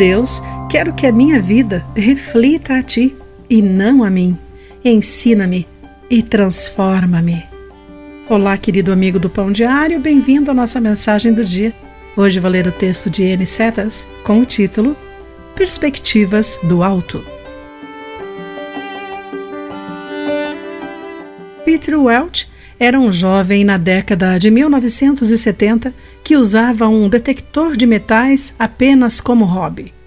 Deus, quero que a minha vida reflita a ti e não a mim. Ensina-me e transforma-me. Olá, querido amigo do Pão Diário, bem-vindo à nossa mensagem do dia. Hoje vou ler o texto de N. Setas com o título Perspectivas do Alto. Peter Welch era um jovem na década de 1970 que usava um detector de metais apenas como hobby.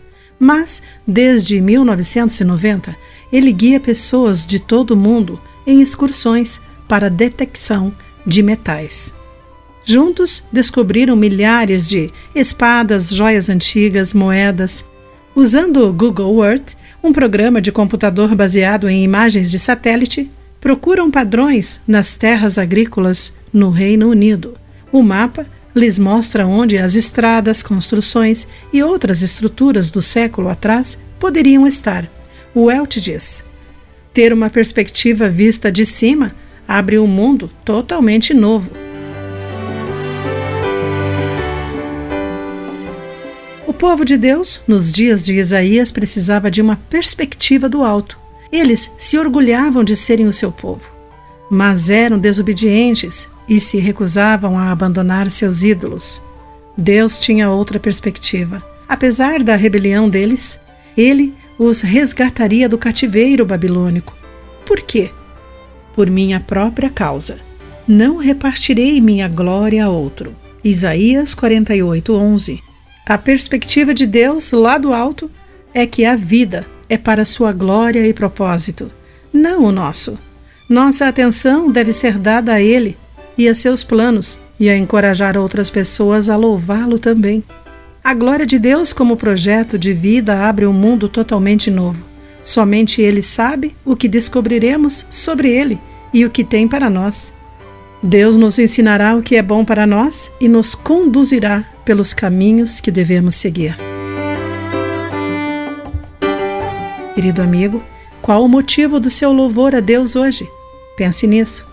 Mas, desde 1990, ele guia pessoas de todo o mundo em excursões para detecção de metais. Juntos descobriram milhares de espadas, joias antigas, moedas. Usando o Google Earth, um programa de computador baseado em imagens de satélite, procuram padrões nas terras agrícolas no Reino Unido. O mapa lhes mostra onde as estradas, construções e outras estruturas do século atrás poderiam estar. O Welch diz: ter uma perspectiva vista de cima abre um mundo totalmente novo. O povo de Deus, nos dias de Isaías, precisava de uma perspectiva do alto. Eles se orgulhavam de serem o seu povo, mas eram desobedientes e se recusavam a abandonar seus ídolos. Deus tinha outra perspectiva. Apesar da rebelião deles, ele os resgataria do cativeiro babilônico. Por quê? Por minha própria causa. Não repartirei minha glória a outro. Isaías 48:11. A perspectiva de Deus lá do alto é que a vida é para sua glória e propósito, não o nosso. Nossa atenção deve ser dada a ele e a seus planos e a encorajar outras pessoas a louvá-lo também. A glória de Deus como projeto de vida abre um mundo totalmente novo. Somente Ele sabe o que descobriremos sobre Ele e o que tem para nós. Deus nos ensinará o que é bom para nós e nos conduzirá pelos caminhos que devemos seguir. Querido amigo, qual o motivo do seu louvor a Deus hoje? Pense nisso.